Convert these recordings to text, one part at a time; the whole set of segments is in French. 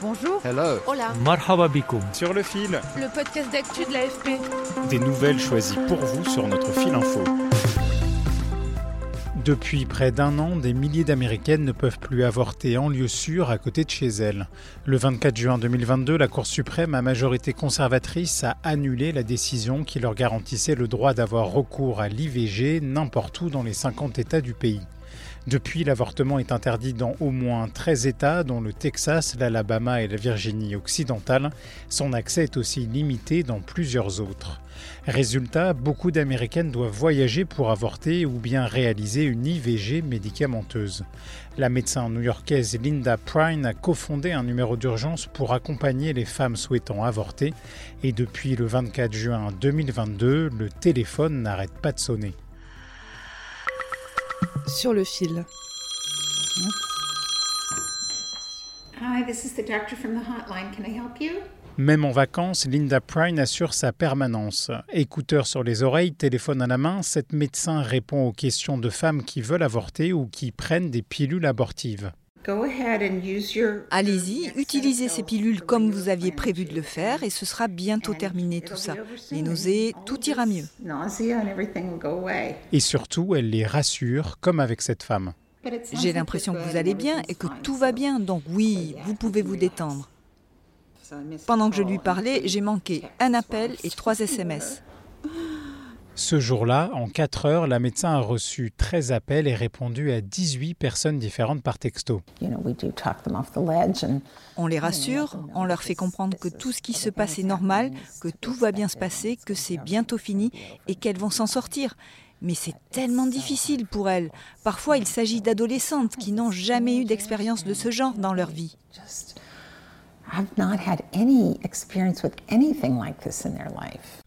Bonjour. Hello. Hola. Marhaba. Sur le fil, Le podcast d'actu de l'AFP. des nouvelles choisies pour vous sur notre fil info. Depuis près d'un an, des milliers d'Américaines ne peuvent plus avorter en lieu sûr à côté de chez elles. Le 24 juin 2022, la Cour suprême à majorité conservatrice a annulé la décision qui leur garantissait le droit d'avoir recours à l'IVG n'importe où dans les 50 États du pays. Depuis, l'avortement est interdit dans au moins 13 États, dont le Texas, l'Alabama et la Virginie occidentale. Son accès est aussi limité dans plusieurs autres. Résultat, beaucoup d'Américaines doivent voyager pour avorter ou bien réaliser une IVG médicamenteuse. La médecin new-yorkaise Linda Prine a cofondé un numéro d'urgence pour accompagner les femmes souhaitant avorter et depuis le 24 juin 2022, le téléphone n'arrête pas de sonner. Sur le fil. Hi, this is the doctor from the hotline. Can I help you? Même en vacances, Linda Prine assure sa permanence. Écouteurs sur les oreilles, téléphone à la main, cette médecin répond aux questions de femmes qui veulent avorter ou qui prennent des pilules abortives. Go ahead and use your. Allez-y, utilisez ces pilules comme vous aviez prévu de le faire et ce sera bientôt terminé tout ça. Les nausées, tout ira mieux. Et surtout, elle les rassure, comme avec cette femme. J'ai l'impression que vous allez bien et que tout va bien, donc oui, vous pouvez vous détendre. Pendant que je lui parlais, j'ai manqué un appel et trois SMS. Ce jour-là, en 4 heures, la médecin a reçu 13 appels et répondu à 18 personnes différentes par texto. On les rassure, on leur fait comprendre que tout ce qui se passe est normal, que tout va bien se passer, que c'est bientôt fini et qu'elles vont s'en sortir. Mais c'est tellement difficile pour elles. Parfois, il s'agit d'adolescentes qui n'ont jamais eu d'expérience de ce genre dans leur vie.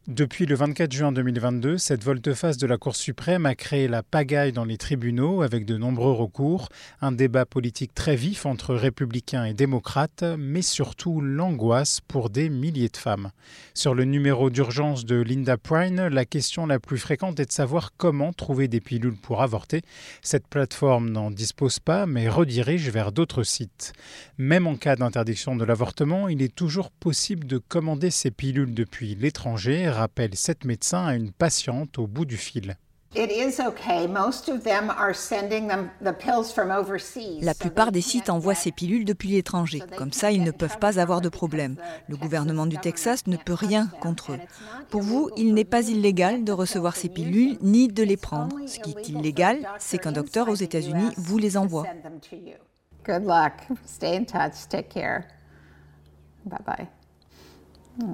Depuis le 24 juin 2022, cette volte-face de la Cour suprême a créé la pagaille dans les tribunaux avec de nombreux recours, un débat politique très vif entre républicains et démocrates, mais surtout l'angoisse pour des milliers de femmes. Sur le numéro d'urgence de Linda Prine, la question la plus fréquente est de savoir comment trouver des pilules pour avorter. Cette plateforme n'en dispose pas, mais redirige vers d'autres sites. Même en cas d'interdiction de l'avortement, il est toujours possible de commander ces pilules depuis l'étranger, rappelle cette médecin à une patiente au bout du fil. It is okay. Most of them are sending them the pills from overseas. La plupart des sites envoient ces pilules depuis l'étranger. Comme ça, ils ne peuvent pas avoir de problème. Le gouvernement du Texas ne peut rien contre eux. Pour vous, il n'est pas illégal de recevoir ces pilules ni de les prendre. Ce qui est illégal, c'est qu'un docteur aux États-Unis vous les envoie. Send them to you. Good luck. Stay in touch. Take care. Bye bye. Hmm.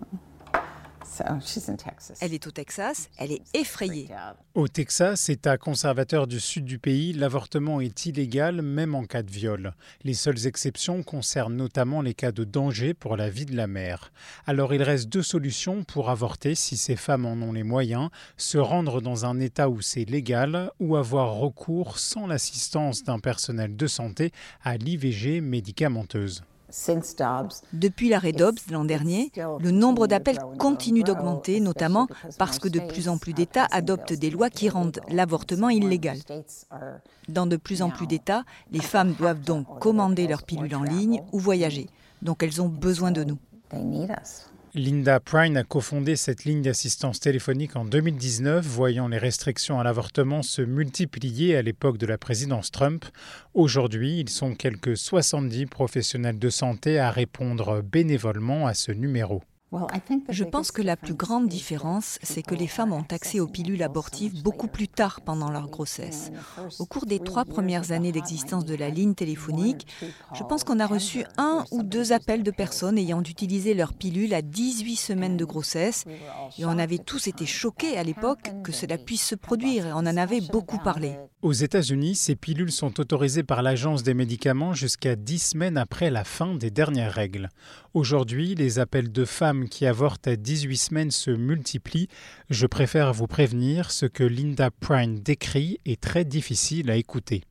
So she's in Texas. Elle est au Texas, elle est effrayée. Au Texas, État conservateur du sud du pays, l'avortement est illégal même en cas de viol. Les seules exceptions concernent notamment les cas de danger pour la vie de la mère. Alors il reste deux solutions pour avorter si ces femmes en ont les moyens, se rendre dans un État où c'est légal ou avoir recours sans l'assistance d'un personnel de santé à l'IVG médicamenteuse. Since Dobbs, Depuis l'arrêt Dobbs l'an dernier, le nombre d'appels continue d'augmenter, notamment parce que de plus en plus d'États adoptent des lois qui rendent l'avortement illégal. Dans de plus en plus d'États, les femmes doivent donc commander leurs pilules en ligne ou voyager. Donc elles ont besoin de nous. Linda Prine a cofondé cette ligne d'assistance téléphonique en 2019, voyant les restrictions à l'avortement se multiplier à l'époque de la présidence Trump. Aujourd'hui, ils sont quelques 70 professionnels de santé à répondre bénévolement à ce numéro. Je pense que la plus grande différence, c'est que les femmes ont accès aux pilules abortives beaucoup plus tard pendant leur grossesse. Au cours des trois premières années d'existence de la ligne téléphonique, je pense qu'on a reçu un ou deux appels de personnes ayant utilisé leur pilule à 18 semaines de grossesse. Et on avait tous été choqués à l'époque que cela puisse se produire et on en avait beaucoup parlé. Aux États-Unis, ces pilules sont autorisées par l'Agence des médicaments jusqu'à 10 semaines après la fin des dernières règles. Aujourd'hui, les appels de femmes qui avortent à 18 semaines se multiplient. Je préfère vous prévenir, ce que Linda Prine décrit est très difficile à écouter.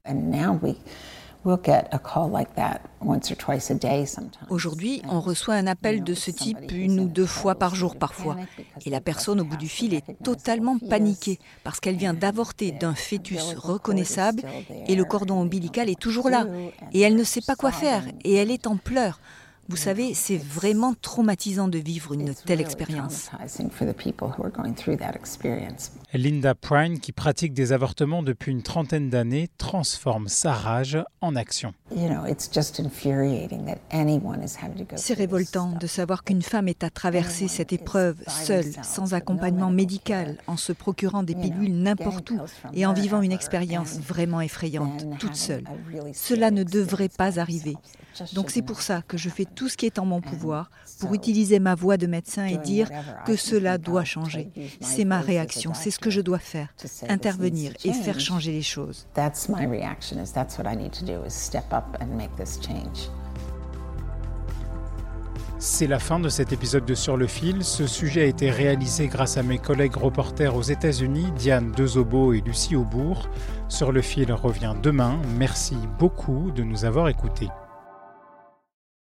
Aujourd'hui, on reçoit un appel de ce type une ou deux fois par jour parfois. Et la personne au bout du fil est totalement paniquée parce qu'elle vient d'avorter d'un fœtus reconnaissable et le cordon ombilical est toujours là. Et elle ne sait pas quoi faire et elle est en pleurs. Vous savez, c'est vraiment traumatisant de vivre une telle expérience. Linda Prine, qui pratique des avortements depuis une trentaine d'années, transforme sa rage en action. C'est révoltant de savoir qu'une femme est à traverser cette épreuve seule, sans accompagnement médical, en se procurant des pilules n'importe où et en vivant une expérience vraiment effrayante, toute seule. Cela ne devrait pas arriver. Donc c'est pour ça que je fais tout ce qui est en mon pouvoir pour utiliser ma voix de médecin et dire que cela doit changer. C'est ma réaction, c'est ce que je dois faire, intervenir et faire changer les choses. C'est la fin de cet épisode de Sur le fil. Ce sujet a été réalisé grâce à mes collègues reporters aux États-Unis, Diane Dezobo et Lucie Aubourg. Sur le fil revient demain. Merci beaucoup de nous avoir écoutés.